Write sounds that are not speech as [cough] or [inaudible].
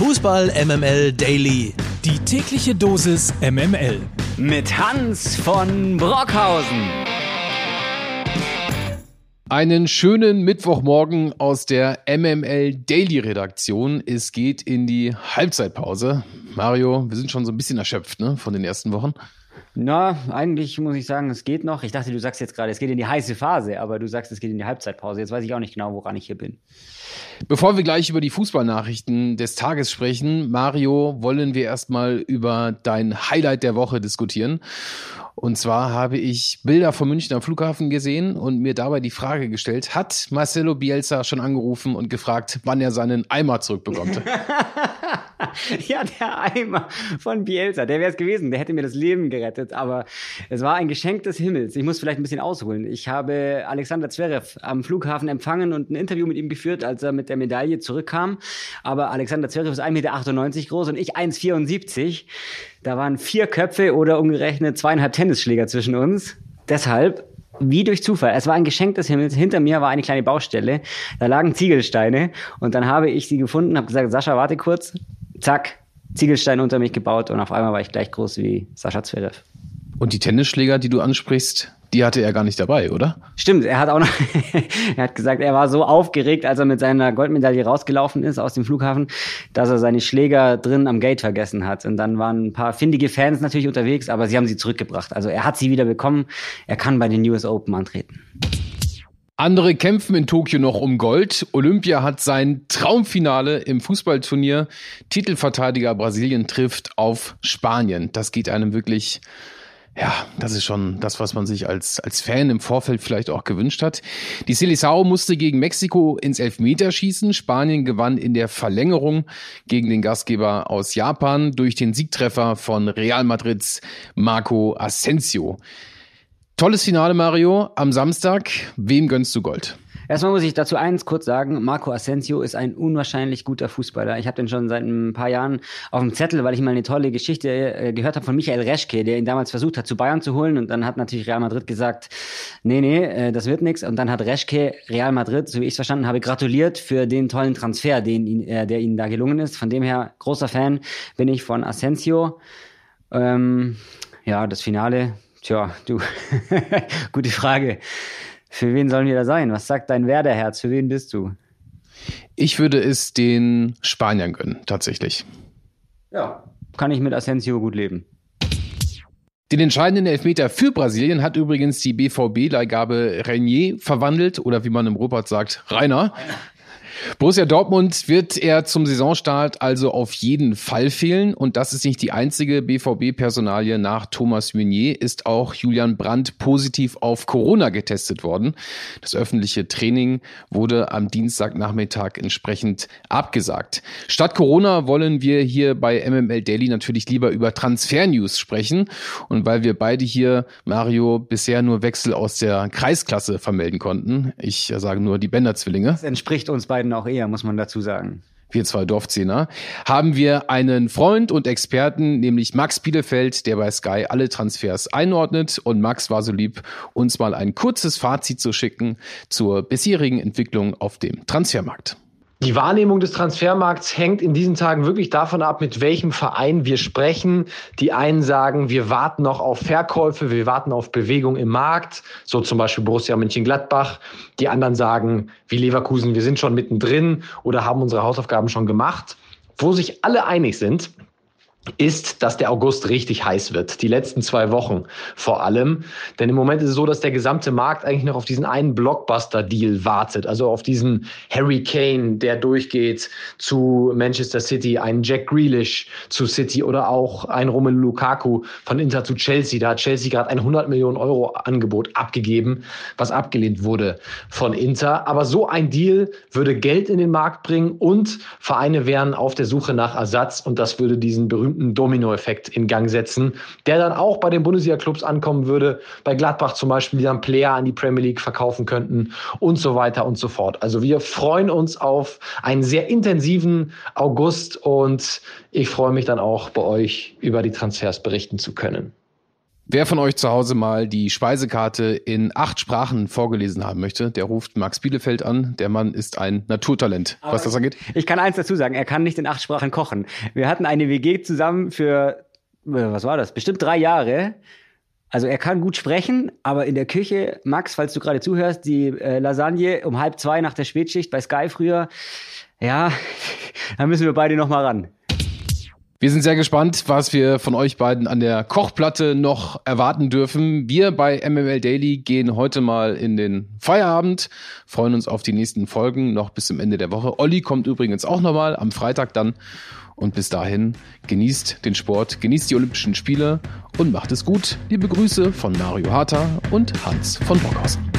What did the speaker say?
Fußball MML Daily. Die tägliche Dosis MML. Mit Hans von Brockhausen. Einen schönen Mittwochmorgen aus der MML Daily Redaktion. Es geht in die Halbzeitpause. Mario, wir sind schon so ein bisschen erschöpft ne, von den ersten Wochen. Na, eigentlich muss ich sagen, es geht noch. Ich dachte, du sagst jetzt gerade, es geht in die heiße Phase, aber du sagst, es geht in die Halbzeitpause. Jetzt weiß ich auch nicht genau, woran ich hier bin. Bevor wir gleich über die Fußballnachrichten des Tages sprechen, Mario, wollen wir erstmal über dein Highlight der Woche diskutieren. Und zwar habe ich Bilder vom Münchner Flughafen gesehen und mir dabei die Frage gestellt, hat Marcelo Bielsa schon angerufen und gefragt, wann er seinen Eimer zurückbekommt? [laughs] ja, der Eimer von Bielsa, der wäre es gewesen, der hätte mir das Leben gerettet, aber es war ein Geschenk des Himmels. Ich muss vielleicht ein bisschen ausholen. Ich habe Alexander Zverev am Flughafen empfangen und ein Interview mit ihm geführt, als er mit der Medaille zurückkam. Aber Alexander Zverev ist 1,98 Meter groß und ich 1,74. Da waren vier Köpfe oder umgerechnet zweieinhalb Tennisschläger zwischen uns. Deshalb wie durch Zufall. Es war ein Geschenk des Himmels. Hinter mir war eine kleine Baustelle. Da lagen Ziegelsteine und dann habe ich sie gefunden, habe gesagt, Sascha, warte kurz. Zack, Ziegelsteine unter mich gebaut und auf einmal war ich gleich groß wie Sascha Zverev. Und die Tennisschläger, die du ansprichst, die hatte er gar nicht dabei, oder? Stimmt, er hat auch noch, [laughs] er hat gesagt, er war so aufgeregt, als er mit seiner Goldmedaille rausgelaufen ist aus dem Flughafen, dass er seine Schläger drin am Gate vergessen hat. Und dann waren ein paar findige Fans natürlich unterwegs, aber sie haben sie zurückgebracht. Also er hat sie wieder bekommen. Er kann bei den US Open antreten. Andere kämpfen in Tokio noch um Gold. Olympia hat sein Traumfinale im Fußballturnier. Titelverteidiger Brasilien trifft auf Spanien. Das geht einem wirklich ja, das ist schon das, was man sich als, als Fan im Vorfeld vielleicht auch gewünscht hat. Die Seleção musste gegen Mexiko ins Elfmeterschießen. Spanien gewann in der Verlängerung gegen den Gastgeber aus Japan durch den Siegtreffer von Real Madrids Marco Asensio. Tolles Finale, Mario, am Samstag. Wem gönnst du Gold? Erstmal muss ich dazu eins kurz sagen. Marco Asensio ist ein unwahrscheinlich guter Fußballer. Ich habe den schon seit ein paar Jahren auf dem Zettel, weil ich mal eine tolle Geschichte äh, gehört habe von Michael Reschke, der ihn damals versucht hat, zu Bayern zu holen. Und dann hat natürlich Real Madrid gesagt, nee, nee, äh, das wird nichts. Und dann hat Reschke Real Madrid, so wie ich es verstanden habe, gratuliert für den tollen Transfer, den äh, der ihnen da gelungen ist. Von dem her, großer Fan bin ich von Asensio. Ähm, ja, das Finale, tja, du, [laughs] gute Frage. Für wen sollen wir da sein? Was sagt dein Werderherz? Für wen bist du? Ich würde es den Spaniern gönnen, tatsächlich. Ja. Kann ich mit Asensio gut leben. Den entscheidenden Elfmeter für Brasilien hat übrigens die BVB-Leihgabe Renier verwandelt oder wie man im Robot sagt, Rainer. Borussia Dortmund wird er zum Saisonstart also auf jeden Fall fehlen. Und das ist nicht die einzige BVB-Personalie. Nach Thomas Meunier ist auch Julian Brandt positiv auf Corona getestet worden. Das öffentliche Training wurde am Dienstagnachmittag entsprechend abgesagt. Statt Corona wollen wir hier bei MML Daily natürlich lieber über Transfer-News sprechen. Und weil wir beide hier, Mario, bisher nur Wechsel aus der Kreisklasse vermelden konnten, ich sage nur die Bender-Zwillinge. Das entspricht uns beiden beiden auch eher, muss man dazu sagen. Wir zwei Dorfzehner, haben wir einen Freund und Experten, nämlich Max Bielefeld, der bei Sky alle Transfers einordnet. Und Max war so lieb, uns mal ein kurzes Fazit zu schicken zur bisherigen Entwicklung auf dem Transfermarkt. Die Wahrnehmung des Transfermarkts hängt in diesen Tagen wirklich davon ab, mit welchem Verein wir sprechen. Die einen sagen, wir warten noch auf Verkäufe, wir warten auf Bewegung im Markt, so zum Beispiel Borussia Mönchengladbach. Die anderen sagen, wie Leverkusen, wir sind schon mittendrin oder haben unsere Hausaufgaben schon gemacht. Wo sich alle einig sind, ist, dass der August richtig heiß wird. Die letzten zwei Wochen vor allem. Denn im Moment ist es so, dass der gesamte Markt eigentlich noch auf diesen einen Blockbuster-Deal wartet. Also auf diesen Harry Kane, der durchgeht zu Manchester City, einen Jack Grealish zu City oder auch ein Romelu Lukaku von Inter zu Chelsea. Da hat Chelsea gerade ein 100 Millionen Euro Angebot abgegeben, was abgelehnt wurde von Inter. Aber so ein Deal würde Geld in den Markt bringen und Vereine wären auf der Suche nach Ersatz und das würde diesen berühmten berühmten Dominoeffekt in Gang setzen, der dann auch bei den Bundesliga-Clubs ankommen würde, bei Gladbach zum Beispiel, die dann Player an die Premier League verkaufen könnten und so weiter und so fort. Also wir freuen uns auf einen sehr intensiven August und ich freue mich dann auch bei euch über die Transfers berichten zu können. Wer von euch zu Hause mal die Speisekarte in acht Sprachen vorgelesen haben möchte, der ruft Max Bielefeld an. Der Mann ist ein Naturtalent, Aber was das angeht. Ich kann eins dazu sagen, er kann nicht in acht Sprachen kochen. Wir hatten eine WG zusammen für, äh, was war das, bestimmt drei Jahre. Also er kann gut sprechen, aber in der Küche, Max, falls du gerade zuhörst, die äh, Lasagne um halb zwei nach der Spätschicht bei Sky früher, ja, [laughs] da müssen wir beide noch mal ran. Wir sind sehr gespannt, was wir von euch beiden an der Kochplatte noch erwarten dürfen. Wir bei MML Daily gehen heute mal in den Feierabend, freuen uns auf die nächsten Folgen noch bis zum Ende der Woche. Olli kommt übrigens auch nochmal am Freitag dann. Und bis dahin genießt den Sport, genießt die Olympischen Spiele und macht es gut. Liebe Grüße von Mario Harter und Hans von Bockhausen.